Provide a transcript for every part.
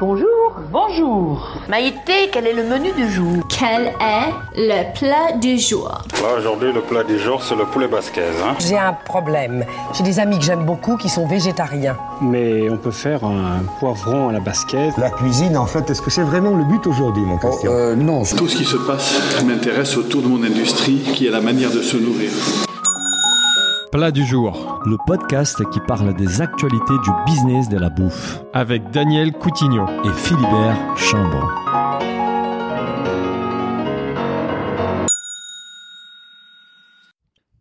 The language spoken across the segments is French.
Bonjour. Bonjour. Maïté, quel est le menu du jour? Quel est le plat du jour? Là, aujourd'hui, le plat du jour, c'est le poulet basquez. Hein. J'ai un problème. J'ai des amis que j'aime beaucoup qui sont végétariens. Mais on peut faire un poivron à la basquette. La cuisine, en fait, est-ce que c'est vraiment le but aujourd'hui, mon Christian? Oh, euh, Non. Tout ce qui se passe m'intéresse autour de mon industrie, qui est la manière de se nourrir. Plat du jour. Le podcast qui parle des actualités du business de la bouffe. Avec Daniel Coutinho et Philibert Chambre.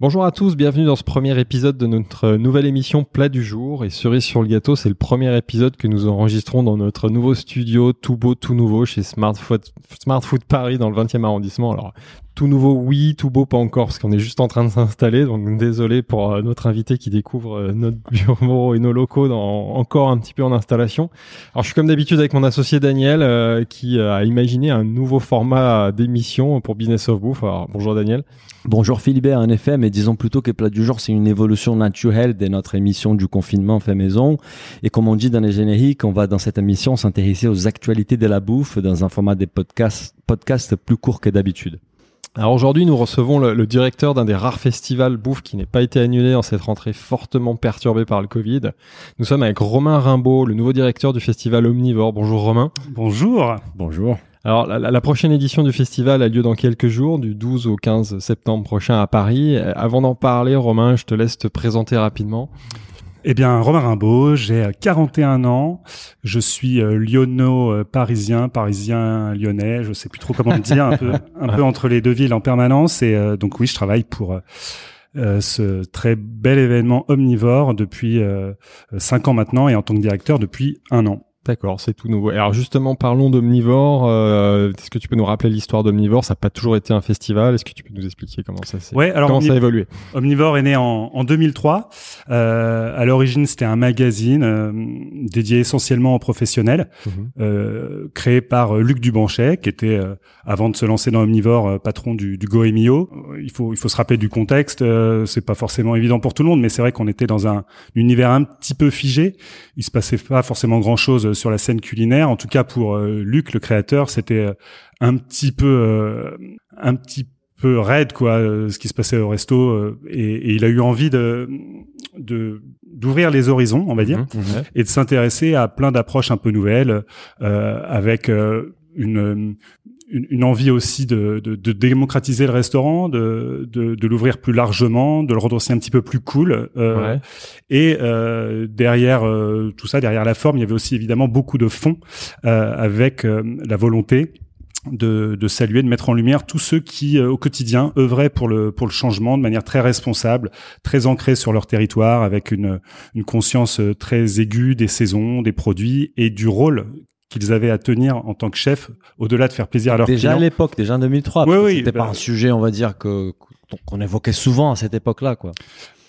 Bonjour à tous, bienvenue dans ce premier épisode de notre nouvelle émission Plat du jour. Et cerise sur le gâteau, c'est le premier épisode que nous enregistrons dans notre nouveau studio, tout beau, tout nouveau, chez Smart Food, Smart Food Paris dans le 20e arrondissement. Alors, tout nouveau, oui, tout beau, pas encore, parce qu'on est juste en train de s'installer. Donc désolé pour euh, notre invité qui découvre euh, notre bureau et nos locaux dans, encore un petit peu en installation. Alors je suis comme d'habitude avec mon associé Daniel euh, qui a imaginé un nouveau format d'émission pour Business of Bouffe. Alors, bonjour Daniel. Bonjour Philibert, en effet, mais disons plutôt que Plat du jour, c'est une évolution naturelle de notre émission du confinement fait maison. Et comme on dit dans les génériques, on va dans cette émission s'intéresser aux actualités de la bouffe dans un format des podcasts, podcasts plus court que d'habitude. Alors aujourd'hui, nous recevons le, directeur d'un des rares festivals bouffe qui n'est pas été annulé en cette rentrée fortement perturbée par le Covid. Nous sommes avec Romain Rimbaud, le nouveau directeur du festival Omnivore. Bonjour Romain. Bonjour. Bonjour. Alors la, la, prochaine édition du festival a lieu dans quelques jours, du 12 au 15 septembre prochain à Paris. Avant d'en parler, Romain, je te laisse te présenter rapidement. Eh bien, Romain Rimbaud, j'ai 41 ans, je suis euh, lyonno euh, parisien, parisien lyonnais, je sais plus trop comment le dire, un peu, un peu entre les deux villes en permanence. Et euh, donc oui, je travaille pour ce très bel événement omnivore depuis 5 ans maintenant et en tant que directeur depuis un an. D'accord, c'est tout nouveau. Alors justement, parlons d'Omnivore. Euh, est-ce que tu peux nous rappeler l'histoire d'Omnivore? Ça n'a pas toujours été un festival. Est-ce que tu peux nous expliquer comment ça s'est ouais, alors comment ça a évolué? Omnivore est né en, en 2003. Euh, à l'origine, c'était un magazine euh, dédié essentiellement aux professionnels, euh, créé par euh, Luc Dubanchet, qui était euh, avant de se lancer dans Omnivore patron du, du Goemio. Il faut il faut se rappeler du contexte. c'est pas forcément évident pour tout le monde, mais c'est vrai qu'on était dans un univers un petit peu figé. Il se passait pas forcément grand chose sur la scène culinaire. En tout cas, pour euh, Luc, le créateur, c'était euh, un petit peu, euh, un petit peu raide, quoi, ce qui se passait au resto. Et, il a eu envie de, d'ouvrir les horizons, on va dire, mmh, mmh. et de s'intéresser à plein d'approches un peu nouvelles, avec une, une, envie aussi de, de, de, démocratiser le restaurant, de, de, de l'ouvrir plus largement, de le rendre aussi un petit peu plus cool. Euh, Et euh, derrière euh, tout ça, derrière la forme, il y avait aussi évidemment beaucoup de fond euh, avec euh, la volonté de, de, saluer, de mettre en lumière tous ceux qui, au quotidien, œuvraient pour le, pour le changement de manière très responsable, très ancrée sur leur territoire, avec une, une conscience très aiguë des saisons, des produits et du rôle qu'ils avaient à tenir en tant que chef, au-delà de faire plaisir à leurs déjà clients. Déjà à l'époque, déjà en 2003. Oui, oui. C'était pas bah un sujet, on va dire, que qu'on évoquait souvent à cette époque-là, quoi.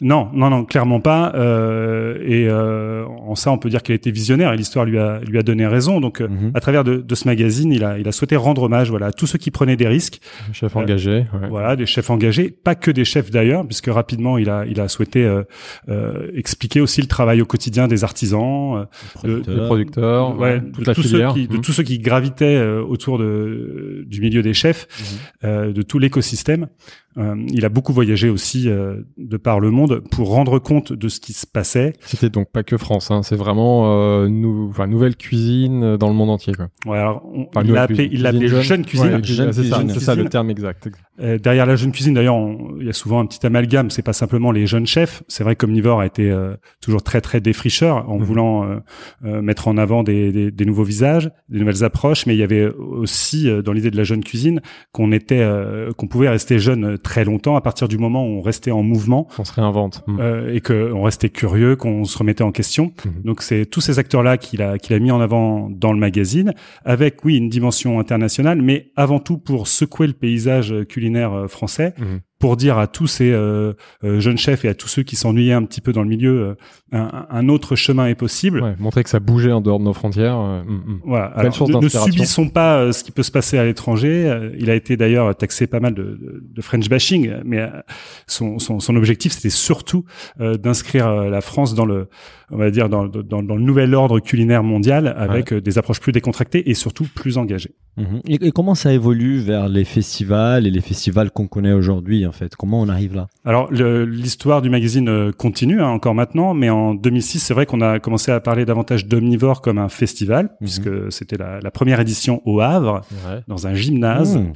Non, non, non, clairement pas. Euh, et euh, en ça, on peut dire qu'il été visionnaire et l'histoire lui a lui a donné raison. Donc, euh, mhm. à travers de, de, ce magazine, il a il a souhaité rendre hommage, voilà, à tous ceux qui prenaient des risques. Chefs engagés. Ouais. Voilà, des chefs engagés, pas que des chefs d'ailleurs, puisque rapidement, il a il a souhaité euh, euh, expliquer aussi le travail au quotidien des artisans, des producteurs, ouais, toute la tous filière. Ceux qui, De mhm. tous ceux qui gravitaient autour de du milieu des chefs, mhm. de tout l'écosystème. Euh, il a beaucoup voyagé aussi euh, de par le monde pour rendre compte de ce qui se passait. C'était donc pas que France, hein, c'est vraiment euh, nou enfin, nouvelle cuisine dans le monde entier. Quoi. Ouais, alors il l'a appelé, il l'appelait jeune, jeune cuisine. c'est ça, ça, le terme exact. Euh, derrière la jeune cuisine, d'ailleurs, il y a souvent un petit amalgame. C'est pas simplement les jeunes chefs. C'est vrai qu'Omnivore a été euh, toujours très très défricheur en mhm. voulant euh, mettre en avant des, des, des, nouveaux visages, des nouvelles approches, mais il y avait aussi dans l'idée de la jeune cuisine qu'on était, qu'on pouvait rester jeune très longtemps à partir du moment où on restait en mouvement, on se réinvente mm. euh, et que on restait curieux, qu'on se remettait en question. Mm-hmm. Donc c'est tous ces acteurs là qu'il a qu'il a mis en avant dans le magazine, avec oui une dimension internationale, mais avant tout pour secouer le paysage culinaire euh, français. Pour dire à tous ces euh, euh, jeunes chefs et à tous ceux qui s'ennuyaient un petit peu dans le milieu, euh, un, un, autre chemin est possible. Ouais, montrer que ça bougeait en dehors de nos frontières. Mm, mm. Voilà. Alors, ne, ne, subissons pas ce qui peut se passer à l'étranger. il a été d'ailleurs taxé pas mal de, de, de French bashing, mais son, son, son objectif c'était surtout d'inscrire la France dans le, on va dire dans, dans, dans le nouvel ordre culinaire mondial avec ouais. des approches plus décontractées et surtout plus engagées. Mmh. Et, et comment ça évolue vers les festivals et les festivals qu'on connaît aujourd'hui en fait? Comment on arrive là? Alors l'histoire du magazine euh, continue hein, encore maintenant, mais en 2006, c'est vrai qu'on a commencé à parler davantage d'Omnivore comme un festival, mmh. puisque c'était la, la, première édition au Havre, ouais. dans un gymnase. Mmh.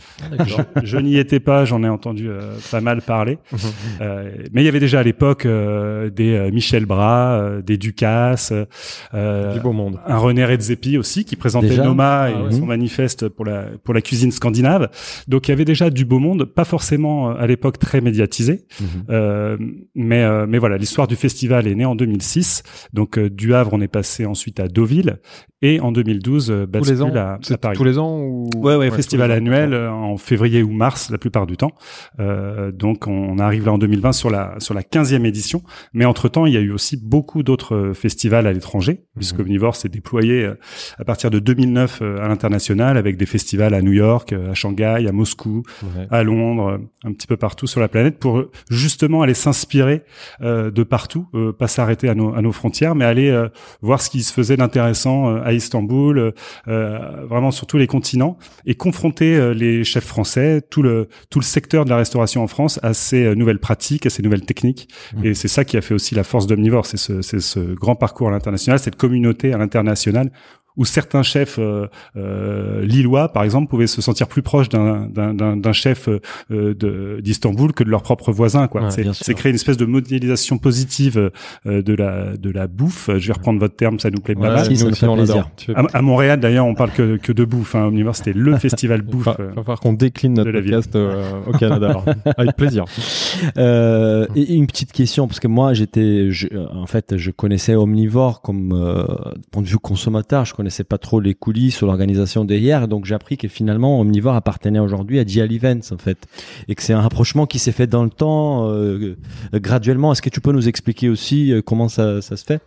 je, je n'y étais pas, j'en ai entendu euh, pas mal parler. euh, mais il y avait déjà à l'époque euh, des euh, Michel Bras, euh, des Ducasse, du beau monde. un René Redzepi aussi qui présentait déjà? Noma et ah, son manifeste pour la pour la cuisine scandinave. Donc il y avait déjà du beau monde, pas forcément à l'époque très médiatisé, mmh. euh, mais euh, mais voilà, l'histoire du festival est née en 2006. Donc euh, du Havre, on est passé ensuite à Deauville et en 2012 euh, bascule tous les ans, à, à, Paris. Tous les ans ou ouais, ouais, ouais festival annuel euh, en février ou mars la plupart du temps. Euh, donc on arrive là en 2020 sur la sur la 15e édition, mais entre temps il y a eu aussi beaucoup d'autres festivals à l'étranger, mmh. puisque Omnivore s'est déployé à partir de 2009 à l'international avec des festivals à New York, à Shanghai, à Moscou, ouais. à Londres, un petit peu partout sur la planète pour justement aller s'inspirer euh, de partout, euh, pas s'arrêter à nos, à nos frontières, mais aller euh, voir ce qui se faisait d'intéressant à Istanbul, vraiment sur tous les continents, et confronter les chefs français, tout le tout le secteur de la restauration en France à ces nouvelles pratiques, à ces nouvelles techniques. Mmh. Et c'est ça qui a fait aussi la force d'Omnivore, c'est ce, ce grand parcours à l'international, cette communauté à l'international où certains chefs euh, euh, lillois, par exemple, pouvaient se sentir plus proches d'un chef euh, d'Istanbul que de leurs propres voisins. Quoi. Ouais, c'est créer une espèce de modélisation positive euh, de la de la bouffe. Je vais reprendre votre terme, ça nous plaît ouais, pas mal. Si, ça nous fait plaisir. À, à, Montréal, d'ailleurs, on parle que, que de bouffe. Hein. Omnivore, c'était le festival bouffe. Il va falloir qu'on décline notre podcast au Canada. Avec plaisir. et une petite question, parce que moi, j'étais, en fait, je connaissais Omnivore comme point de vue consommateur. Je connaissais pas trop les coulisses ou l'organisation derrière. Donc j'ai appris que finalement Omnivore appartenait aujourd'hui à Dial Events en fait, et que c'est un rapprochement qui s'est fait dans le temps euh, graduellement. Est-ce que tu peux nous expliquer aussi euh, comment ça, ça se fait?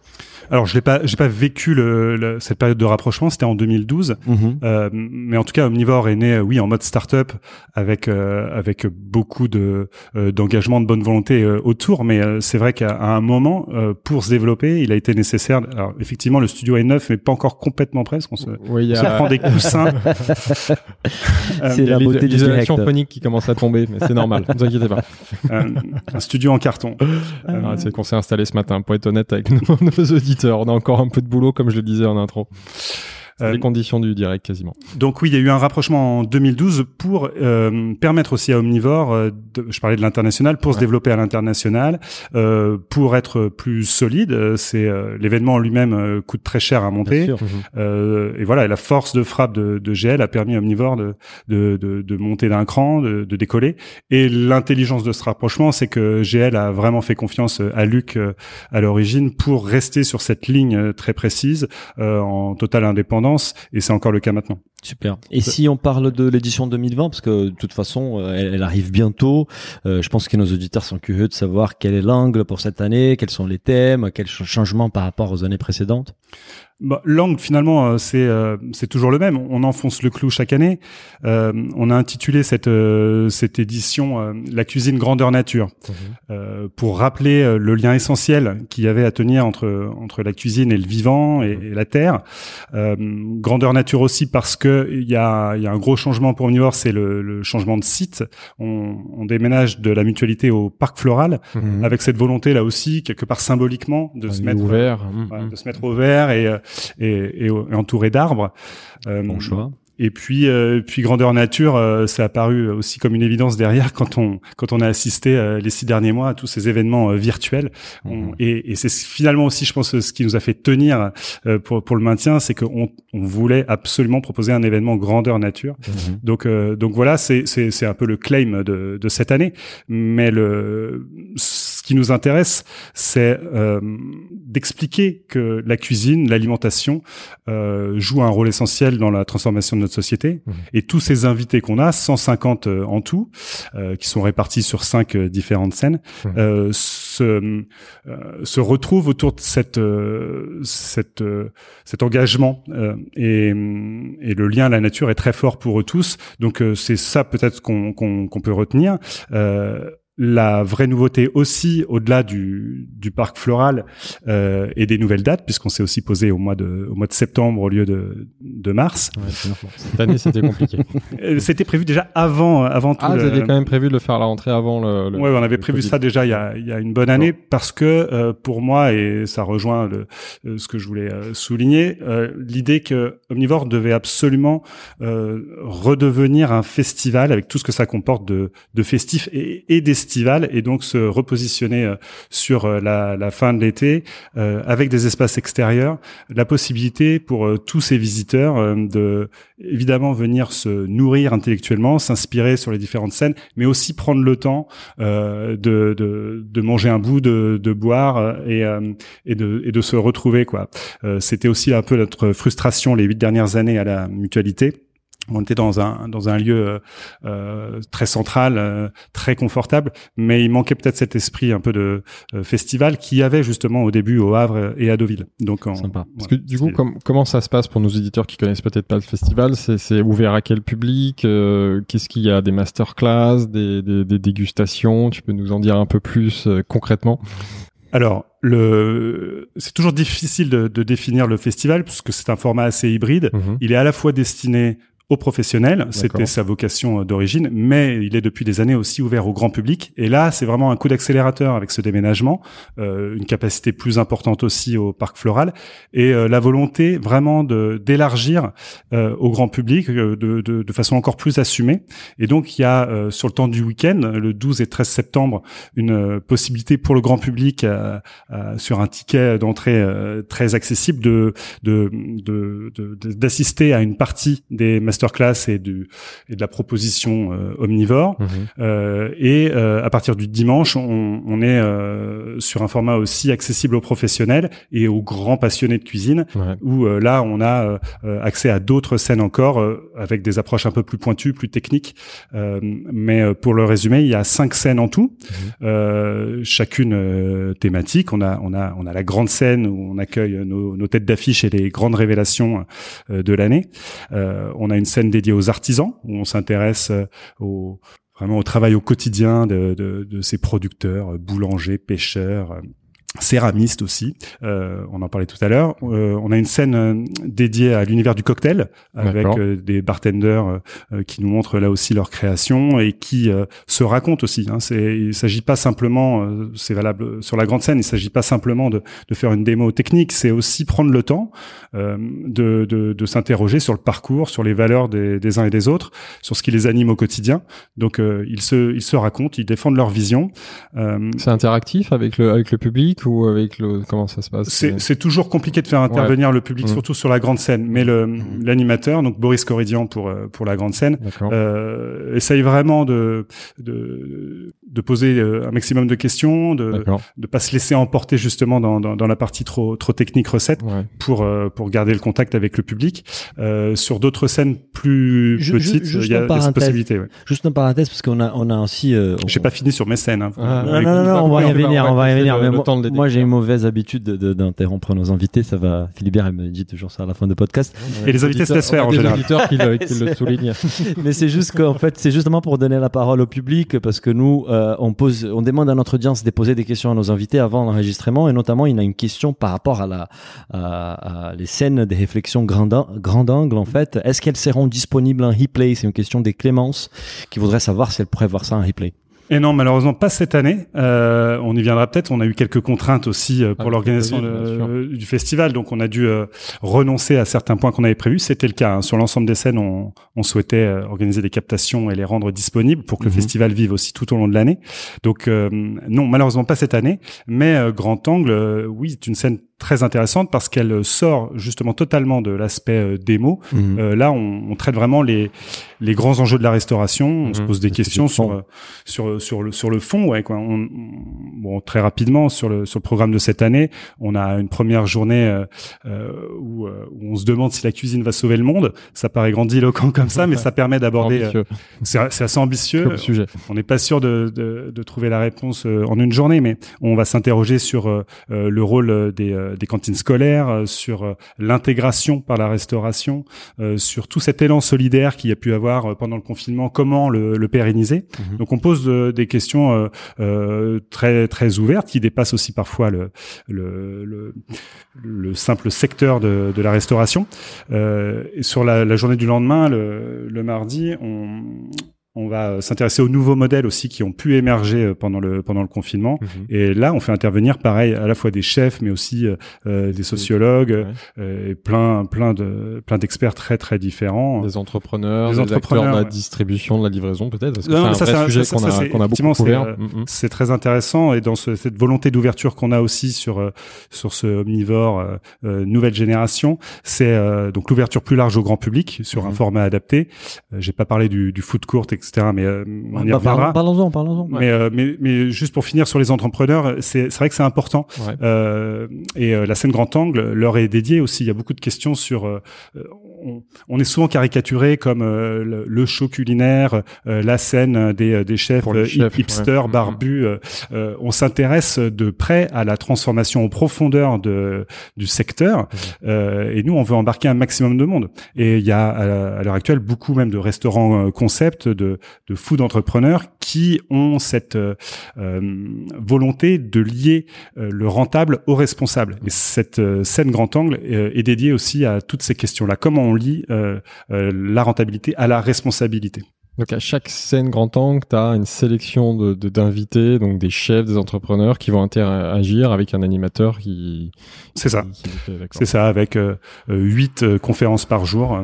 Alors, je l'ai pas, j'ai pas vécu le, le, cette période de rapprochement. C'était en 2012, mmh. euh, mais en tout cas, Omnivore est né, oui, en mode startup, avec euh, avec beaucoup de d'engagement, de bonne volonté autour. Mais c'est vrai qu'à un moment, pour se développer, il a été nécessaire. Alors, effectivement, le studio est neuf, mais pas encore complètement parce qu'on se, oui, a... prend des coussins. c'est la beauté du direct. phonique qui commence à tomber, mais c'est normal. Ne vous inquiétez pas. un studio en carton. Ah, c'est qu'on s'est installé ce matin, pour être honnête avec nos, nos auditeurs. On a encore un peu de boulot, comme je le disais en intro. Euh, les conditions du direct quasiment. Donc oui, il y a eu un rapprochement en 2012 pour euh, permettre aussi à Omnivore, euh, de, je parlais de l'international, pour ouais. se développer à l'international, euh, pour être plus solide. C'est euh, l'événement lui-même coûte très cher à monter. et voilà, et la force de frappe de, de GL a permis à Omnivore de, de, de, de monter d'un cran, de, de, décoller. Et l'intelligence de ce rapprochement, c'est que GL a vraiment fait confiance à Luc à l'origine pour rester sur cette ligne très précise en totale indépendance et c'est encore le cas maintenant. Super. Et si on parle de l'édition 2020, parce que de toute façon, elle, elle arrive bientôt, euh, je pense que nos auditeurs sont curieux de savoir quel est l'angle pour cette année, quels sont les thèmes, quels changements par rapport aux années précédentes. Bah, L'angle finalement euh, c'est euh, c'est toujours le même. On enfonce le clou chaque année. Euh, on a intitulé cette euh, cette édition euh, la cuisine grandeur nature mmh. pour rappeler le lien essentiel qu'il y avait à tenir entre entre la cuisine et le vivant et, et la terre. grandeur nature aussi parce que il y a y a un gros changement pour Omnivore, c'est le, le, changement de site. On, on, déménage de la mutualité au parc floral mmh. avec cette volonté là aussi quelque part symboliquement de se mettre ouvert, mmh. de se mettre au vert et et, et, et entouré d'arbres. Euh, bon choix. Et puis, euh, puis grandeur nature, euh, c'est apparu aussi comme une évidence derrière quand on quand on a assisté euh, les six derniers mois à tous ces événements euh, virtuels. On, et, et c'est finalement aussi, je pense, ce qui nous a fait tenir euh, pour pour le maintien, c'est qu'on on voulait absolument proposer un événement grandeur nature. Mmh. Donc donc voilà, c'est c'est c'est un peu le claim de de cette année. Mais le qui nous intéresse, c'est euh, d'expliquer que la cuisine, l'alimentation euh, joue un rôle essentiel dans la transformation de notre société. Mmh. Et tous ces invités qu'on a, 150 euh, en tout, euh, qui sont répartis sur cinq euh, différentes scènes, Mmh. euh, se, se retrouvent autour de cette, euh, cette, cet engagement. euh, et, et le lien à la nature est très fort pour eux tous. Donc euh, c'est ça peut-être qu'on qu'on qu'on peut retenir. Euh, la vraie nouveauté aussi, au-delà du, du parc floral euh, et des nouvelles dates, puisqu'on s'est aussi posé au mois de, au mois de septembre au lieu de, de mars. Ouais. Cette année, c'était compliqué. Euh, C'était prévu déjà avant, avant tout. Ah, le- vous aviez quand même prévu de le faire à la rentrée avant le. le- Ouais, on avait prévu Covid. ça déjà il y a, il y a une bonne année parce que euh, pour moi et ça rejoint le, euh, ce que je voulais euh, souligner, euh, l'idée que Omnivore devait absolument euh, redevenir un festival avec tout ce que ça comporte de, de festif et, et et donc se repositionner euh, sur euh, la, la fin de l'été euh, avec des espaces extérieurs, la possibilité pour tous ces visiteurs de évidemment venir se nourrir intellectuellement, s'inspirer sur les différentes scènes, mais aussi prendre le temps de, de, de manger un bout, de, de boire et, et, de, et de se retrouver. quoi. C'était aussi un peu notre frustration les huit dernières années à la mutualité. On était dans un dans un lieu euh, euh, très central, euh, très confortable, mais il manquait peut-être cet esprit un peu de euh, festival qui avait justement au début au Havre et à Deauville. Donc en, Sympa. Parce voilà, que du coup, com- comment ça se passe pour nos éditeurs qui connaissent peut-être pas le festival? C'est ouvert à quel public? Euh, Qu'est-ce qu'il y a? Des masterclass, des, des, des dégustations? Tu peux nous en dire un peu plus euh, concrètement? Alors, le, c'est toujours difficile de, de définir le festival puisque c'est un format assez hybride. Mhm. Il est à la fois destiné aux professionnels, c'était sa vocation euh, d'origine, mais il est depuis des années aussi ouvert au grand public. Et là, c'est vraiment un coup d'accélérateur avec ce déménagement, euh, une capacité plus importante aussi au parc floral et euh, la volonté vraiment de d'élargir euh, au grand public de, de, de façon encore plus assumée. Et donc, il y a sur le temps du week-end, le 12 et 13 septembre, une possibilité pour le grand public sur un ticket d'entrée très accessible de- d'assister à une partie des masterclass et du et de la proposition euh, omnivore. Euh, et euh, à partir du dimanche, on, on est euh, sur un format aussi accessible aux professionnels et aux grands passionnés de cuisine, Ouais. où euh, là, on a accès à d'autres scènes encore, euh, avec des approches un peu plus pointues, plus techniques. Euh, mais euh, pour le résumer, il y a cinq scènes en tout, euh, chacune euh, thématique. On a, on a, on a la grande scène où on accueille nos, nos têtes d'affiche et les grandes révélations euh, de l'année. Euh, on a une scène dédiée aux artisans où on s'intéresse euh, au vraiment au travail au quotidien de, de, ces producteurs, euh, boulangers, pêcheurs. Céramistes aussi, euh, on en parlait tout à l'heure. Euh, on a une scène euh, dédiée à l'univers du cocktail avec euh, des bartenders euh, qui nous montrent là aussi leur création et qui euh, se racontent aussi. Hein. C'est, il s'agit pas simplement, euh, c'est valable sur la grande scène, il s'agit pas simplement de, de faire une démo technique, c'est aussi prendre le temps euh, de, de, de s'interroger sur le parcours, sur les valeurs des, des uns et des autres, sur ce qui les anime au quotidien. Donc euh, ils se ils se racontent, ils défendent leur vision. Euh, C'est interactif avec le avec le public ou avec le comment ça se passe c'est c'est toujours compliqué de faire intervenir le public, Mhm. surtout sur la grande scène. Mais le l'animateur, donc Boris Coridian pour euh, pour la grande scène, euh, essaye vraiment de de de poser euh, un maximum de questions, de de pas se laisser emporter justement dans dans, dans la partie trop trop technique recette Ouais. pour euh, pour garder le contact avec le public. Euh, sur d'autres scènes plus ju- petites, juste il y a, cette possibilité. Ouais. Juste une parenthèse parce qu'on a on a aussi. euh, J'ai pas fini sur mes scènes. Hein. Ah, Non, ouais, non, non, non, on va y venir, on va y venir. le- Mais le moi, de j'ai une mauvaise habitude de- de- d'interrompre nos invités. Ça va, Philibert, il me dit toujours ça à la fin du podcast. Et les invités se laissent faire, en général. qui le, qui le soulignent. Mais c'est juste qu'en fait, c'est justement pour donner la parole au public parce que nous, euh, on pose, on demande à notre audience de poser des questions à nos invités avant l'enregistrement et notamment, il y a une question par rapport à la, les scènes des réflexions grand, an- grand angle en fait. Est-ce qu'elles seront disponibles en replay? C'est une question des Clémence qui voudrait savoir si elles pourraient voir ça en replay. Et non, malheureusement pas cette année. Euh, on y viendra peut-être. On a eu quelques contraintes aussi euh, pour Avec l'organisation de- du festival, donc on a dû euh, renoncer à certains points qu'on avait prévus. C'était le cas hein. sur l'ensemble des scènes. On, on souhaitait euh, organiser des captations et les rendre disponibles pour que le Mhm. festival vive aussi tout au long de l'année. Donc euh, non, malheureusement pas cette année. Mais euh, Grand Angle, euh, oui, c'est une scène très intéressante parce qu'elle sort justement totalement de l'aspect euh, démo. Mhm. Euh, là, on, on traite vraiment les les grands enjeux de la restauration. On se Mhm. pose des questions sur euh, sur sur le sur le fond. Ouais, quoi. On, on- bon, très rapidement sur le sur le programme de cette année, on a une première journée euh, euh, où, euh, où on se demande si la cuisine va sauver le monde. Ça paraît grandiloquent comme ça, mais ça permet d'aborder. euh, C'est assez ambitieux. comme sujet. On n'est pas sûr de, de, de trouver la réponse euh, en une journée, mais on va s'interroger sur euh, euh, le rôle euh, des, euh, des cantines scolaires, euh, sur euh, l'intégration par la restauration, sur tout cet élan solidaire qu'il y a pu avoir pendant le confinement, comment le, le pérenniser. Mhm. Donc on pose des questions très très ouvertes qui dépassent aussi parfois le, le, le, le simple secteur de, de la restauration. Et sur la, la journée du lendemain, le, le mardi, on, on va s'intéresser aux nouveaux modèles aussi qui ont pu émerger euh, pendant le pendant le confinement. Mhm. Et là, on fait intervenir pareil à la fois des chefs, mais aussi euh, euh, des sociologues, Ouais. euh, et plein plein de plein d'experts très très différents. Des entrepreneurs, Des des, entrepreneurs, acteurs de la ouais. distribution, de la livraison peut-être? C'est ça, un vrai un- sujet ça, qu'on ça, a, a beaucoup c'est, couvert. euh, Mhm. C'est très intéressant et dans ce- cette volonté d'ouverture qu'on a aussi sur euh, sur ce omnivore euh, euh, nouvelle génération, c'est euh, donc l'ouverture plus large au grand public sur un Mhm. format adapté. Euh, J'ai pas parlé du, du food court, etc. Mais euh, on y Bah, reviendra. parlons- Parlons-en, parlons-en. Mais, euh, mais, mais juste pour finir sur les entrepreneurs, c'est c'est vrai que c'est important. Ouais. Euh, et euh, la scène grand angle leur est dédiée aussi. Il y a beaucoup de questions sur. Euh, euh, on, on est souvent caricaturé comme euh, le, le show culinaire, euh, la scène des, des chefs, euh, hipsters, ouais. barbus. euh, euh, on s'intéresse de près à la transformation en profondeur de, du secteur. Euh, et nous, on veut embarquer un maximum de monde. Et il y a à, l'heure actuelle beaucoup même de restaurants euh, concept, de, de food entrepreneurs qui ont cette euh, euh, volonté de lier euh, le rentable au responsable. Et cette euh, scène grand angle euh, est dédiée aussi à toutes ces questions-là. Comment on lie euh, euh, la rentabilité à la responsabilité Donc à chaque scène grand angle, tu as une sélection de de- d'invités, donc des chefs, des entrepreneurs qui vont interagir avec un animateur qui. C'est ça. C'est ça, avec euh, huit euh, conférences par jour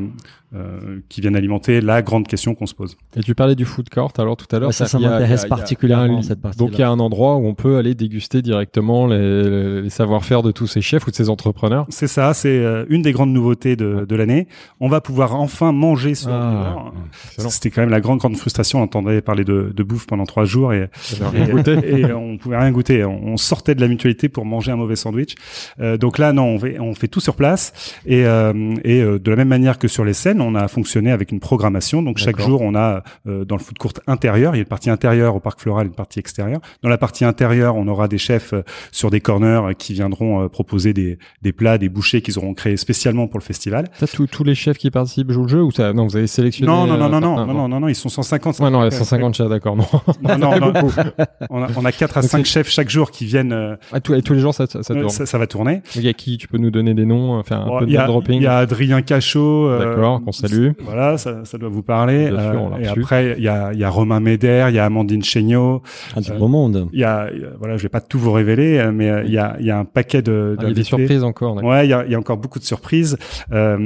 euh, qui viennent alimenter la grande question qu'on se pose. Et tu parlais du food court alors tout à l'heure. Ouais, ça, ça m'intéresse particulièrement, un- cette partie-là. Donc il y a un endroit où on peut aller déguster directement les, les savoir-faire de tous ces chefs ou de ces entrepreneurs. C'est ça, c'est euh, une des grandes nouveautés de, de l'année. On va pouvoir enfin manger sur Ah. C'était quand même la grande grande frustration. On entendait parler de, de bouffe pendant trois jours et, et, et on pouvait rien goûter. On, on sortait de la mutualité pour manger un mauvais sandwich. Euh, donc là, non, on fait, on fait tout sur place et, euh, et euh, de la même manière que sur les scènes, on a fonctionné avec une programmation. Donc chaque jour, on a euh, dans le food court intérieur, il y a une partie intérieure au parc floral, et une partie extérieure. Dans la partie intérieure, on aura des chefs euh, sur des corners euh, qui viendront proposer des, des plats, des bouchées qu'ils auront créés spécialement pour le festival. Ça, tous- tous les chefs qui participent jouent le jeu ou ça Non, vous avez sélectionné. Non, non, non, non, non, non, non, non, non, ils sont 150. Ouais, non, il y a 150 chefs, d'accord. Non. Non, non, non. On a, on a 4 à Donc 5 c'est- chefs chaque jour qui viennent. euh, Ah, tous, tous les jours, ça, ça, ça tourne. ça, ça va tourner. Il y a qui Tu peux nous donner des noms, faire un Bon, peu de dropping il y a Adrien Cachot. euh, D'accord, qu'on salue. Voilà, ça, ça doit vous parler. Sûr, Euh, et après, il y a, il y a Romain Médère, il y a Amandine Chéniaud. Ah, du Euh, beau monde. Il y a, il y a- voilà, je vais pas tout vous révéler, euh, mais euh, il y a, il y a un paquet de. Ah, Il y a des surprises encore. d'accord. Ouais, il y a, il y a encore beaucoup de surprises. Euh,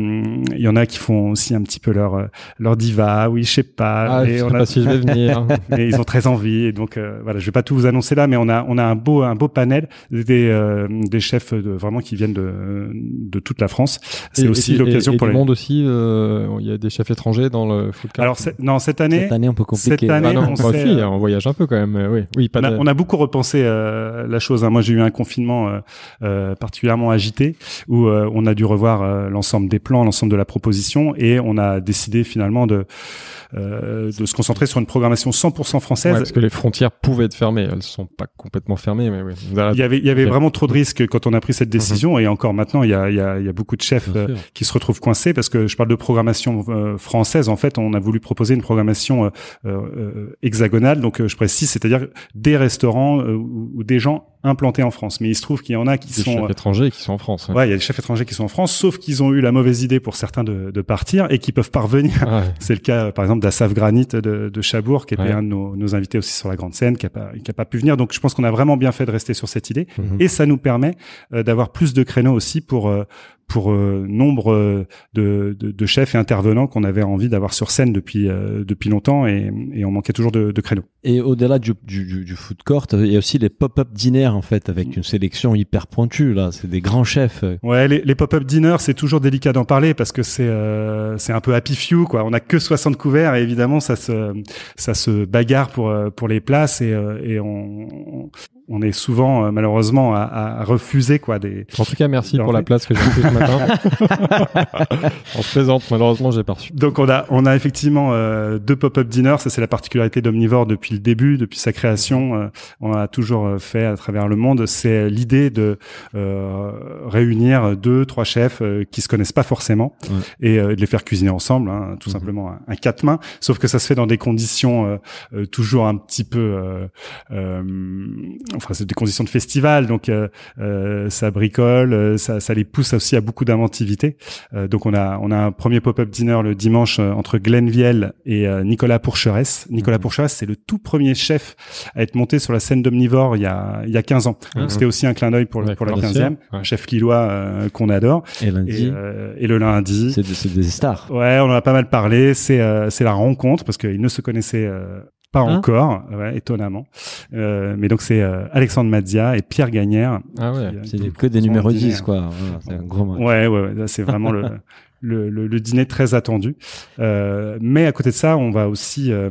Il y en a qui font aussi un petit peu leur euh, leur diva. Oui, je sais pas. Ah, je et sais on a- pas si je vais venir. mais ils ont très envie. Et donc euh, voilà, je vais pas tout vous annoncer là, mais on a on a un beau un beau panel des euh, des chefs de, vraiment qui viennent de de toute la France. C'est aussi l'occasion pour les. monde aussi. euh, Il y a des chefs étrangers dans le food cart. Alors non cette année. Cette année, un peu compliqué. cette année, Ah non, on bah, s'est, si, euh, on voyage un peu quand même. euh, Oui, oui, pas On a, de- on a beaucoup repensé euh, la chose. hein. Moi, j'ai eu un confinement euh, euh, particulièrement agité où euh, on a dû revoir euh, l'ensemble des plans, l'ensemble de la proposition, et on a décidé finalement de euh, de se concentrer sur une programmation 100% Ouais, française. parce que les frontières pouvaient être fermées. Elles sont pas complètement fermées, mais oui. il y avait, il y avait Ok. vraiment trop de risques quand on a pris cette décision, et encore maintenant, il y a, il y a, il y a beaucoup de chefs euh, qui se retrouvent coincés parce que je parle de programmation euh, française. En fait, on a voulu proposer une programmation euh, euh, hexagonale, donc je précise, c'est-à-dire des restaurants ou des gens implantés en France. Mais il se trouve qu'il y en a qui Des sont chefs euh, étrangers qui sont en France. ouais. Ouais, il y a des chefs étrangers qui sont en France, sauf qu'ils ont eu la mauvaise idée pour certains de, de partir et qui peuvent pas revenir. Ah ouais. C'est le cas, par exemple, d'Assaf Granit de, de Chabourg, qui était Ouais. un de nos, nos invités aussi sur la grande scène, qui a pas, qui a pas pu venir. Donc, je pense qu'on a vraiment bien fait de rester sur cette idée. Mhm. Et ça nous permet euh, d'avoir plus de créneaux aussi pour euh, pour euh, nombre de, de, de chefs et intervenants qu'on avait envie d'avoir sur scène depuis euh, depuis longtemps et, et on manquait toujours de, de créneaux. Et au-delà du, du, du, du food court, il y a aussi les pop-up diners en fait, avec une sélection hyper pointue là. C'est des grands chefs. Ouais, les, pop-up dinners, c'est toujours délicat d'en parler parce que c'est euh, c'est un peu happy few quoi. On a que 60 couverts et évidemment ça se ça se bagarre pour euh, pour les places et euh, et on on est souvent euh, malheureusement à, à, refuser quoi des. En tout cas, merci pour la place que j'ai prise ce matin. on se présente, malheureusement, j'ai pas reçu. Donc on a on a effectivement euh, deux pop-up dinners, ça c'est la particularité d'Omnivore depuis le début, depuis sa création, euh, on a toujours euh, fait à travers le monde. C'est l'idée de euh, réunir deux trois chefs qui se connaissent pas forcément ouais. et de les faire cuisiner ensemble, hein, tout mmh. simplement un, un, quatre mains. Sauf que ça se fait dans des conditions toujours un petit peu enfin c'est des conditions de festival, donc euh, euh, ça bricole, euh, ça, ça, les pousse aussi à beaucoup d'inventivité. Euh, donc on a on a un premier pop-up dinner le dimanche entre Glenviel et Nicolas Pourcheresse. Nicolas mmh. Pourcheresse, c'est le tout premier chef à être monté sur la scène d'Omnivore il y a il y a 15 ans. Mmh. C'était aussi un clin d'œil pour pour la 15e, ouais. chef lillois qu'on adore. Et lundi et, et le lundi, c'est des stars. Ouais, on en a pas mal parlé. C'est c'est la rencontre parce qu'ils ne se connaissaient pas hein encore, ouais, étonnamment. Euh, mais donc c'est euh, Alexandre Mazia et Pierre Gagnère. Ah ouais, c'est que des numéros 10 quoi. Voilà, c'est un gros match. Ouais, ouais, ouais c'est vraiment le, le, le, le, dîner très attendu. Euh, mais à côté de ça, on va aussi euh,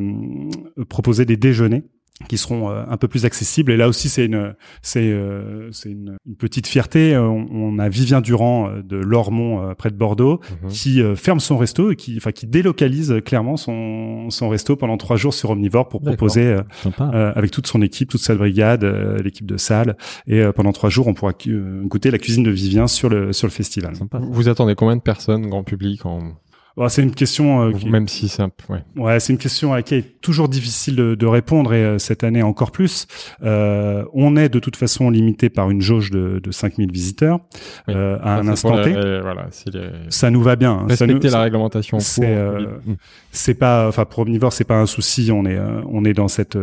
proposer des déjeuners qui seront euh, un peu plus accessibles. Et là aussi, c'est une, c'est, euh, c'est une, une, petite fierté. On, on, a Vivien Durand euh, de Lormont, près de Bordeaux, mmh. qui ferme son resto et qui, enfin, qui délocalise clairement son, son resto pendant trois jours sur Omnivore pour proposer, avec toute son équipe, toute sa brigade, l'équipe de salle, et pendant trois jours, on pourra goûter la cuisine de Vivien sur le sur le festival. Sympa. Vous attendez combien de personnes, grand public, en Bon, c'est une question euh, qui, même si c'est ouais. ouais c'est une question à laquelle est toujours difficile de, de répondre et euh, cette année encore plus. Euh, on est de toute façon limité par une jauge de, de 5000 visiteurs oui. euh, à un instant T. Voilà, les... Ça nous va bien. Hein. Respecter nous, la réglementation. C'est c'est pas enfin pour Omnivore c'est pas un souci. On est on est dans cette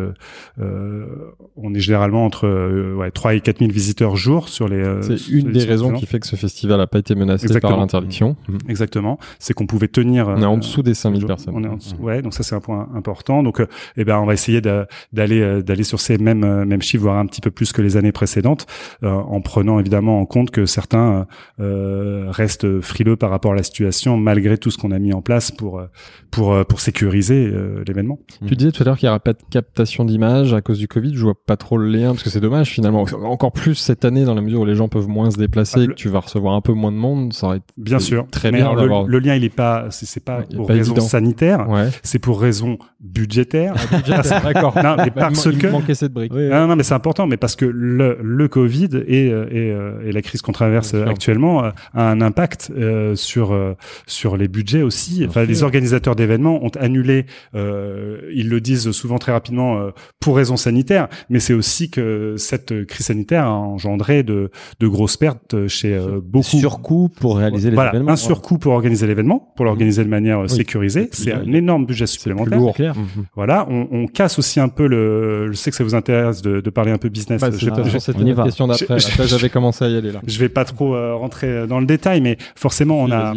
on est généralement entre ouais 3 et 4000 visiteurs jour sur les. c'est une des raisons qui fait que ce festival a pas été menacé Exactement. par l'interdiction. Exactement. C'est qu'on pouvait tenir. On est en dessous des 5000 personnes. On est en dessous, ouais, donc ça c'est un point important. Donc, euh, eh ben, on va essayer d'aller euh, d'aller sur ces mêmes euh, mêmes chiffres, voire un petit peu plus que les années précédentes, euh, en prenant évidemment en compte que certains euh, restent frileux par rapport à la situation, malgré tout ce qu'on a mis en place pour pour pour sécuriser l'événement. Tu disais tout à l'heure qu'il n'y aura pas de captation d'image à cause du Covid. Je vois pas trop le lien parce que c'est dommage finalement. Encore plus cette année dans la mesure où les gens peuvent moins se déplacer, ah, que tu vas recevoir un peu moins de monde, ça aurait été bien sûr très Mais bien. Alors, le, le, lien il est pas c'est pas pour pas raison évident. sanitaire, Ouais. c'est pour raison budgétaire. D'accord. non, mais Bah, parce il que manquait cette brique. non, non, mais c'est important, mais parce que le, le Covid et, euh, et, euh, et la crise qu'on traverse Bien sûr. actuellement euh, a un impact euh, sur euh, sur les budgets aussi. Enfin, les organisateurs d'événements ont annulé. euh, ils le disent souvent très rapidement euh, pour raison sanitaire, mais c'est aussi que cette crise sanitaire a engendré de de grosses pertes chez euh, beaucoup. Surcoût pour réaliser les voilà, événements. un surcoût pour organiser l'événement, pour l'organiser de manière euh, sécurisée. C'est un énorme budget supplémentaire. lourd. Clair. Voilà, on, on casse aussi un peu le. Je sais que ça vous intéresse de, de parler un peu business. Bah, je, c'est vais pas- on y va. question d'après. J'avais commencé à y aller là. je vais pas trop euh, rentrer dans le détail, mais forcément, on Oui, a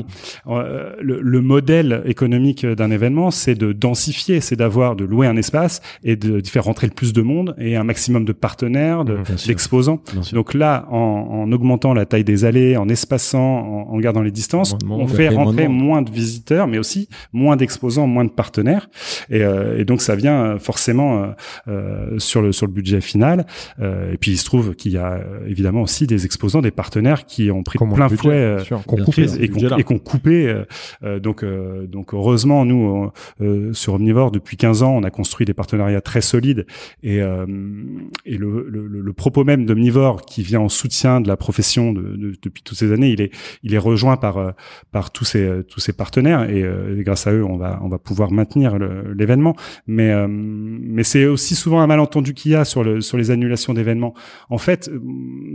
euh, le, le modèle économique d'un événement, c'est de densifier, c'est d'avoir de louer un espace et de, de faire rentrer le plus de monde et un maximum de partenaires, d'exposants. Donc là, en, en augmentant la taille des allées, en espaçant, en, en gardant les distances, on fait rentrer moins de visiteurs, mais aussi moins d'exposants, moins de partenaires. Et, euh, et donc ça vient euh, forcément euh, sur le sur le budget final. Euh, et puis il se trouve qu'il y a évidemment aussi des exposants, des partenaires qui ont pris Comment plein le budget, fouet euh, sûr, crise ce et qu'on qu'on coupé. donc euh, donc heureusement nous sur Omnivore depuis 15 ans on a construit des partenariats très solides et euh, et le, le, le- propos même d'Omnivore qui vient en soutien de la profession de, de- depuis toutes ces années il est il est rejoint par par tous ces tous ces partenaires et, euh, et grâce à eux on va on va pouvoir maintenir l'événement mais euh, mais c'est aussi souvent un malentendu qu'il y a sur le sur les annulations d'événements en fait euh,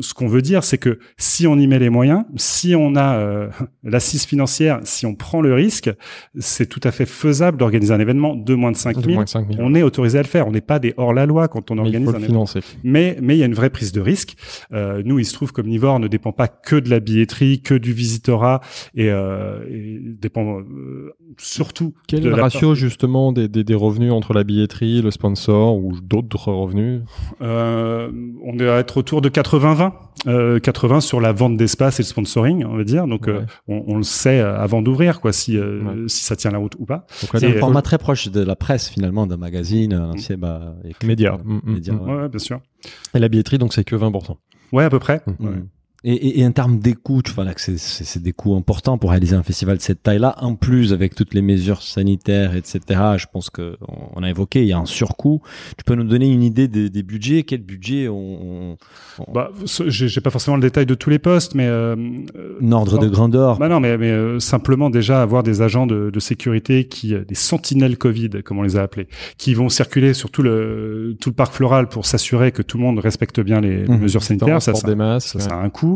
ce qu'on veut dire c'est que si on y met les moyens si on a euh, l'assise financière si on prend le risque c'est tout à fait faisable d'organiser un événement de moins de 5000 Moins de 5 000. on est autorisé à le faire on n'est pas des hors la loi quand on Mais il organise faut un le événement financer. mais mais il y a une vraie prise de risque. Euh, nous, il se trouve qu'Omnivore ne dépend pas que de la billetterie, que du visitorat, et, euh, et dépend euh, surtout. Quel est le ratio justement des, des, des revenus entre la billetterie, le sponsor ou d'autres revenus Euh, on doit être autour de 80-20. Euh, 80 sur la vente d'espace et le sponsoring, on va dire. Donc, Ouais. euh, on, on le sait euh, avant d'ouvrir, quoi, si euh, Ouais. si ça tient la route ou pas. C'est- un euh, format très proche de la presse finalement, d'un magazine, un ancien bah, écrit- Média. Mm, mm, média, mm. ouais. Ouais, ouais, bien sûr. Et la billetterie, donc c'est que 20%. Ouais, à peu près. Ouais. Et, et, et en termes des coûts, tu vois là que c'est- c'est c'est des coûts importants pour réaliser un festival de cette taille-là. En plus, avec toutes les mesures sanitaires, etc., je pense que on, on a évoqué, il y a un surcoût. Tu peux nous donner une idée des, des budgets? Quel budget on, on- on- Bah, j'ai j'ai pas forcément le détail de tous les postes, mais euh, un ordre de grandeur Bah non, mais, mais euh, simplement déjà avoir des agents de, de sécurité qui, euh, des sentinelles Covid, comme on les a appelés, qui vont circuler sur tout le tout le parc floral pour s'assurer que tout le monde respecte bien les, les Mhm. mesures sanitaires. Ça, des ça, ça a un coût.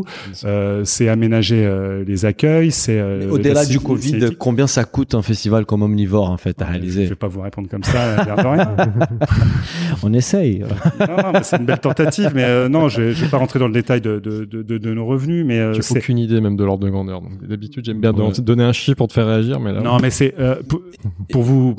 Euh, c'est aménager euh, les accueils. C'est euh, Au-delà du Covid, combien ça coûte un festival comme Omnivore en fait à Je réaliser vais pas vous répondre comme ça, l'air de rien. On essaye. non, non, mais c'est une belle tentative, mais euh, non, je, je vais pas rentrer dans le détail de, de, de, de, de nos revenus, mais euh, J'ai aucune idée même de l'ordre de grandeur. Donc d'habitude, j'aime bien Ouais. donner un chiffre pour te faire réagir, mais là. Non, mais c'est euh, pour, pour vous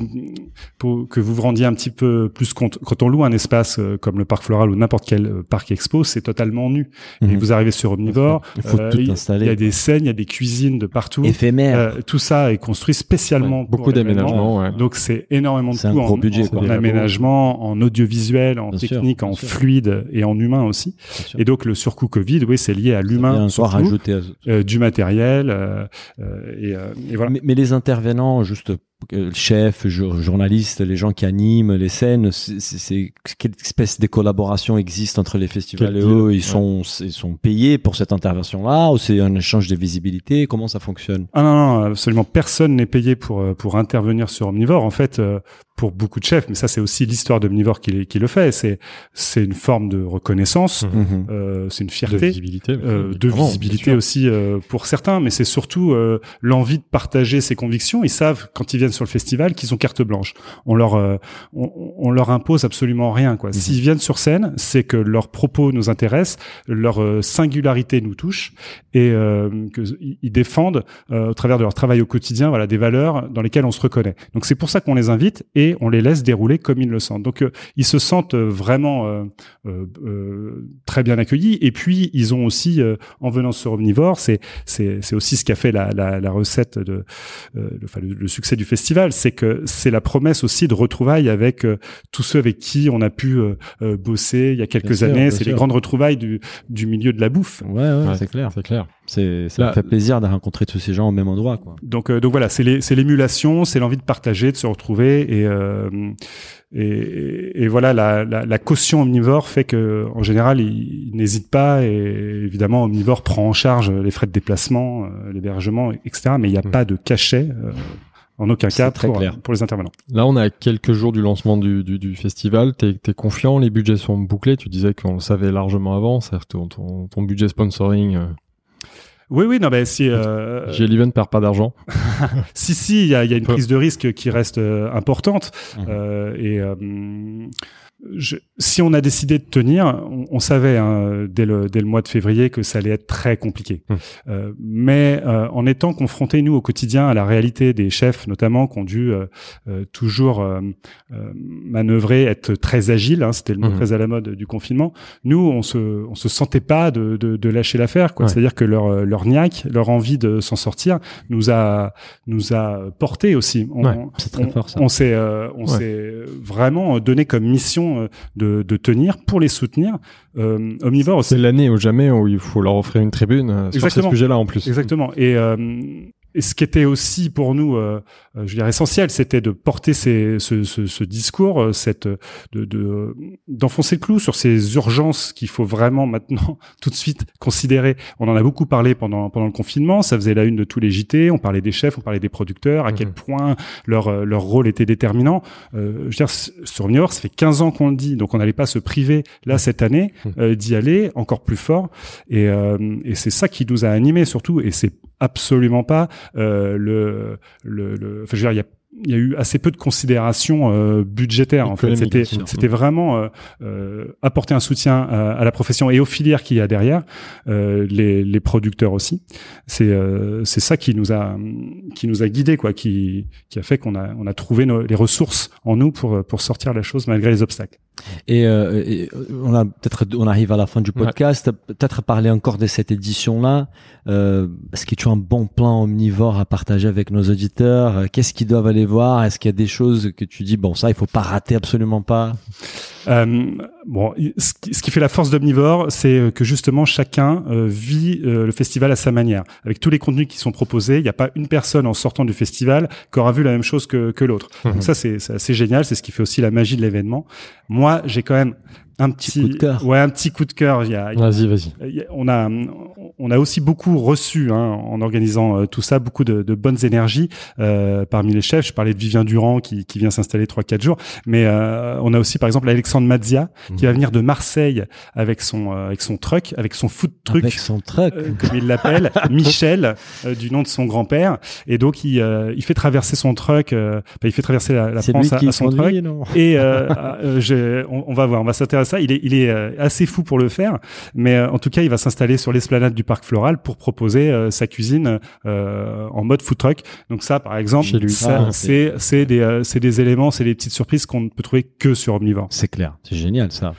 pour que vous vous rendiez un petit peu plus compte. Quand on loue un espace euh, comme le parc floral ou n'importe quel euh, parc expo, c'est totalement nu. Et Mhm. vous arrivez sur Omnivore, Il faut euh, tout il installer. il y a des scènes, il y a des cuisines de partout. Éphémère. Euh, tout ça est construit spécialement Ouais, pour beaucoup d'aménagements. Ouais. Donc c'est énormément de coûts gros en, budget, en- aménagement, en audiovisuel, en Bien technique, en sûr. fluide et en humain aussi. Et donc le surcoût Covid, oui, c'est lié à y l'humain, rajouter à- euh, du matériel euh, et, et voilà. Mais, mais les intervenants, juste chefs, jour- journalistes, les gens qui animent les scènes, c'est quelle espèce de collaboration existe entre les festivals Quel et eux Ils ouais. sont, ils sont payés pour cette intervention-là ou c'est un échange de visibilité? Comment ça fonctionne? Ah non, non, absolument personne n'est payé pour euh, pour intervenir sur Omnivore. En fait, euh, pour beaucoup de chefs, mais ça c'est aussi l'histoire d'Omnivore qui, le- qui le fait. C'est c'est une forme de reconnaissance, Mhm. euh, c'est une De fierté. visibilité. euh, de visibilité bien sûr. aussi euh, pour certains, mais c'est surtout euh, l'envie de partager ses convictions. Ils savent quand ils viennent sur le festival qu'ils ont carte blanche. On leur euh, on, on leur impose absolument rien. quoi. S'ils viennent sur scène, c'est que leurs propos nous intéressent, leur euh, singularité nous touche et euh, que ils ils défendent euh, au travers de leur travail au quotidien, voilà des valeurs dans lesquelles on se reconnaît. Donc c'est pour ça qu'on les invite et on les laisse dérouler comme ils le sentent. Donc euh, ils se sentent euh, vraiment euh, euh, très bien accueillis. Et puis ils ont aussi, euh, en venant sur Omnivore, c'est c'est c'est aussi ce qui a fait la la, la recette de euh, le, enfin, le, succès du festival, c'est que c'est la promesse aussi de retrouvailles avec euh, tous ceux avec qui on a pu euh, euh, bosser il y a quelques années. C'est les grandes retrouvailles du du milieu de la bouffe. Ouais, ouais, Ouais, c'est clair. C'est clair. C'est, ça Là- me fait plaisir de rencontrer tous ces gens au même endroit, quoi. Donc, euh, donc voilà, c'est les- c'est l'émulation, c'est l'envie de partager, de se retrouver, et, euh, et, et voilà, la, la, la caution omnivore fait que, en général, il, il n'hésite pas, et évidemment, omnivore prend en charge les frais de déplacement, euh, l'hébergement, etc. Mais il n'y a Mm. pas de cachet. euh, en aucun C'est cas très pour, clair. pour les intervenants. Là, on a quelques jours du lancement du, du, du festival. T'es es confiant Les budgets sont bouclés Tu disais qu'on le savait largement avant. C'est-à-dire que ton, ton, ton budget sponsoring, euh, Oui, oui, non, ben si, euh, G11 perd pas d'argent. si, si, il y y a une prise de risque qui reste euh, importante. Mhm. Euh, et euh, je- si on a décidé de tenir, on, on savait hein, dès, le, dès le mois de février que ça allait être très compliqué. Mhm. Euh, mais euh, en étant confrontés, nous, au quotidien, à la réalité des chefs, notamment, qui ont dû euh, euh, toujours euh, euh, manœuvrer, être très agiles, hein, c'était le mot Mhm. très à la mode du confinement, nous, on se, on se sentait pas de, de, de lâcher l'affaire. quoi. Ouais. C'est-à-dire que leur, leur niaque, leur envie de s'en sortir, nous a, nous a porté aussi. On, Ouais, C'est très on, fort, ça. on s'est, euh, Ouais. s'est vraiment donné comme mission euh, de, de tenir pour les soutenir. Euh, Omnivore. C'est l'année ou jamais où il faut leur offrir une tribune euh, sur Exactement. sujets-là en plus. Exactement. Et, euh, et ce qui était aussi pour nous, euh, euh, je veux dire essentiel, c'était de porter ces, ce, ce, ce discours, euh, cette de de- d'enfoncer le clou sur ces urgences qu'il faut vraiment maintenant tout de suite considérer. On en a beaucoup parlé pendant pendant le confinement. Ça faisait la une de tous les JT. On parlait des chefs, on parlait des producteurs, à quel Mhm. point leur euh, leur rôle était déterminant. Euh, je veux dire, sur Omnivore, ça fait 15 ans qu'on le dit, donc on n'allait pas se priver là cette année Mhm. euh, d'y aller encore plus fort. Et, euh, et c'est ça qui nous a animés surtout. Et c'est absolument pas euh, le, le, le- Enfin, je veux dire, il y a il y a eu assez peu de considérations euh, budgétaires en fait. C'était c'était vraiment euh, euh, apporter un soutien à, à la profession et aux filières qu'il y a derrière, euh, les, les producteurs aussi. C'est euh, c'est ça qui nous a qui nous a guidés quoi, qui qui a fait qu'on a on a trouvé nos, les ressources en nous pour pour sortir la chose malgré les obstacles. Et, euh, et, euh, on a peut-être on arrive à la fin du podcast. Peut-être parler encore de cette édition-là. Euh, Est-ce que tu as un bon plan omnivore à partager avec nos auditeurs? Euh, Qu'est-ce qu'ils doivent aller voir? Est-ce qu'il y a des choses que tu dis bon ça il faut pas rater absolument pas? Euh, bon, ce qui, fait la force d'Omnivore, c'est euh, que justement chacun vit le festival à sa manière. Avec tous les contenus qui sont proposés, il n'y a pas une personne en sortant du festival qui aura vu la même chose que, que l'autre. Mhm. Donc ça, c'est c'est assez génial. C'est ce qui fait aussi la magie de l'événement. Moi, j'ai quand même un petit, coup de cœur. ouais, un petit coup de cœur. Vas-y, vas-y. on a on a aussi beaucoup reçu hein, en organisant euh, tout ça beaucoup de, de bonnes énergies euh, parmi les chefs. Je parlais de Vivien Durand qui, qui vient s'installer trois quatre jours, mais euh, on a aussi par exemple Alexandre Mazzia Mhm. qui va venir de Marseille avec son euh, avec son truck, avec son food truck. avec son truck euh, comme il l'appelle, Michel, euh, du nom de son grand-père, et donc il, euh, il fait traverser son truck, euh, enfin, il fait traverser la, la France lui à, qui à son truck, conduit, non? Et euh, euh, je- on, on va voir, on va s'intéresser à ça. Il est, il est euh, assez fou pour le faire, mais euh, en tout cas, il va s'installer sur l'esplanade du parc floral pour proposer euh, sa cuisine en mode food truck. Donc ça, par exemple, Ah, c'est c'est des c'est des éléments, c'est des petites surprises qu'on ne peut trouver que sur Omnivore. C'est clair, c'est génial ça.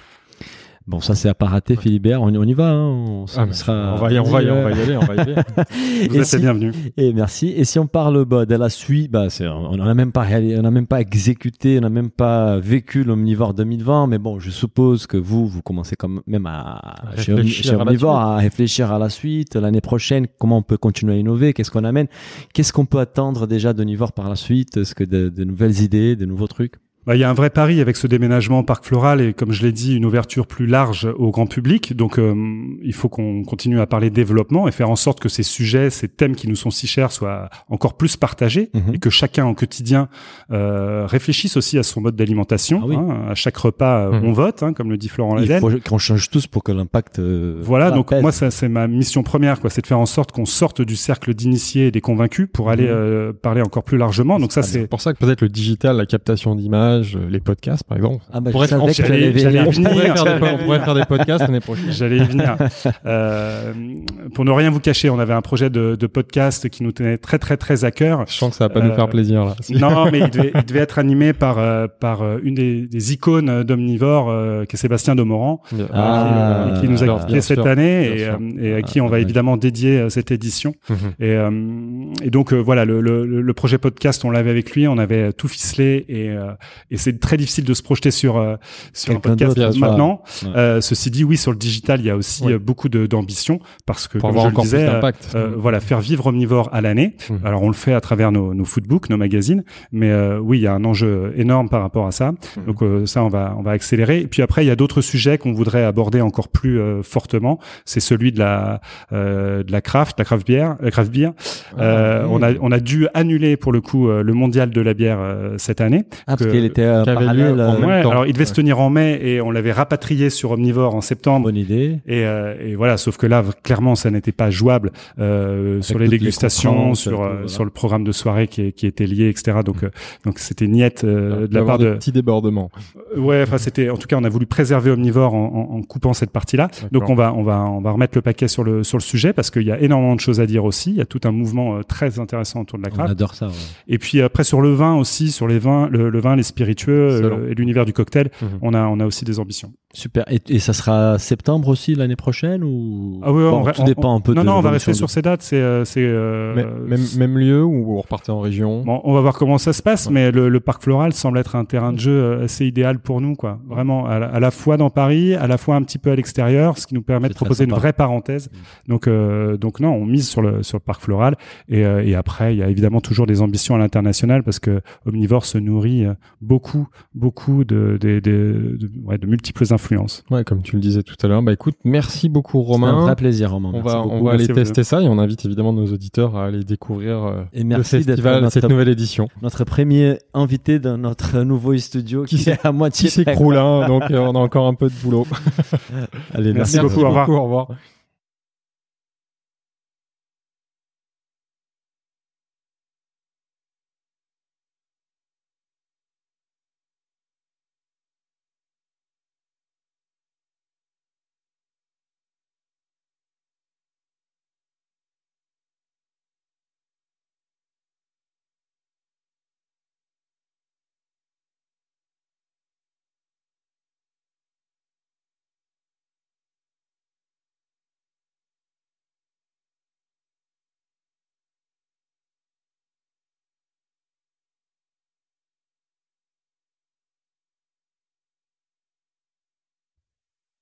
Bon, ça c'est à pas rater, Philibert. On, on y va. Hein. On, Ah, mais sera- on va y, on va y, on va y aller, on va y aller. Vous Et êtes si- les bienvenus. Et merci. Et si on parle bah, de la suite, bah, c'est, on n'a même pas réalisé, on n'a même pas exécuté, on n'a même pas vécu l'Omnivore 2020. Mais bon, je suppose que vous, vous commencez quand même à, chez, chez à Omnivore suite. à réfléchir à la suite. L'année prochaine, comment on peut continuer à innover Qu'est-ce qu'on amène Qu'est-ce qu'on peut attendre déjà d'Omnivore par la suite Est-ce que de, de nouvelles idées, de nouveaux trucs? Bah, il y a un vrai pari avec ce déménagement parc floral et comme je l'ai dit, une ouverture plus large au grand public. Donc euh, il faut qu'on continue à parler développement et faire en sorte que ces sujets, ces thèmes qui nous sont si chers soient encore plus partagés Mhm. et que chacun au quotidien euh, réfléchisse aussi à son mode d'alimentation. Ah oui. hein. À chaque repas, euh, Mhm. on vote, hein, comme le dit Florent Il Ladel. faut qu'on change tous pour que l'impact. euh, Voilà, donc pèse. moi ça c'est ma mission première, quoi, c'est de faire en sorte qu'on sorte du cercle d'initiés et des convaincus pour aller euh, parler encore plus largement. Donc ça C'est c'est pour ça que peut-être le digital, la captation d'images, euh, les podcasts, par exemple. Ah bah, je pourrait- savais on- que j'allais- j'allais venir. Pourrait, faire des, J'allais on pourrait faire des podcasts l'année prochaine. J'allais y venir. Euh, pour ne rien vous cacher, on avait un projet de, de podcast qui nous tenait très très très à cœur. Je sens que ça va pas nous Euh, faire plaisir là. Non, mais il devait, il devait être animé par euh, par euh, une des, des icônes d'Omnivore, euh, qui est Sébastien Domoran, Ah, qui, qui nous a bien quittés cette sûr, année et, euh, à qui Ah, on va évidemment dédier euh, cette édition. Mhm. Et, euh, et donc euh, voilà, le, le, le projet podcast, on l'avait avec lui, on avait tout ficelé et, euh, et c'est très difficile de se projeter sur euh, sur un podcast maintenant. Ouais. Euh, ceci dit, oui, sur le digital, il y a aussi Ouais. euh, beaucoup d'ambition parce que Pour comme avoir je le disais, plus euh, d'impact. euh, voilà, faire vivre Omnivore à l'année. Mhm. Alors on le fait à travers nos, nos footbooks, nos magazines, mais euh, oui, il y a un enjeu énorme par rapport à ça. Mhm. Donc euh, ça, on va on va accélérer. Et puis après, il y a d'autres sujets qu'on voudrait aborder encore plus euh, fortement. C'est celui de la euh, de la craft, la craft bière, la craft beer. Euh, Ah, on a on a dû annuler pour le coup euh, le mondial de la bière euh, cette année. Ah, parce était euh, qui avait parallèle. lieu en euh, même Ouais, temps. alors il devait se tenir en mai et on l'avait rapatrié sur Omnivore en septembre. Bonne idée. Et, euh, et voilà, sauf que là, clairement, ça n'était pas jouable euh, sur les dégustations, sur euh, voilà. sur le programme de soirée qui, était lié, etc. Donc, euh, donc c'était niette euh, de la part des de. petits débordements. Ouais, enfin c'était. En tout cas, on a voulu préserver Omnivore en, en, en coupant cette partie-là. Donc on va on va on va remettre le paquet sur le sur le sujet parce qu'il y a énormément de choses à dire aussi. Il y a tout un mouvement euh, très intéressant autour de la On craft. adore ça. ouais. Et puis après sur le vin aussi, sur les vins, le, le vin, les spiritueux euh, et l'univers du cocktail, Mhm. on a on a aussi des ambitions. Super. Et, et ça sera septembre aussi l'année prochaine ou Ah oui, ouais, Bon, on tout on- dépend un peu. Non de non, on va rester de- sur ces dates. C'est euh, c'est euh, même, même lieu ou vous repartez en région? Bon, on va voir comment ça se passe, Ouais. mais le, le parc floral semble être un terrain de jeu euh, assez idéal pour nous, quoi. Vraiment, à la, à la fois dans Paris, à la fois un petit peu à l'extérieur, ce qui nous permet de proposer une vraie parenthèse. Donc, euh, donc non, on mise sur le sur le parc floral, et, euh, et après, il y a évidemment toujours des ambitions à l'international parce que Omnivore se nourrit beaucoup, beaucoup de de, de, de- ouais, de multiples influences. Ouais, comme tu le disais tout à l'heure. Bah écoute, merci beaucoup C'était un Romain. vrai plaisir, Romain. On Merci va, on va aller Merci à vous tester ça et on invite évidemment nos auditeurs à aller découvrir euh, Et le merci d'être festival, notre- cette nouvelle édition. Notre premier invité dans notre nouveau studio qui, Qui est à moitié Qui s'écroule, hein, donc euh, on a encore un peu de boulot. Allez, Merci beaucoup, au revoir. Au revoir.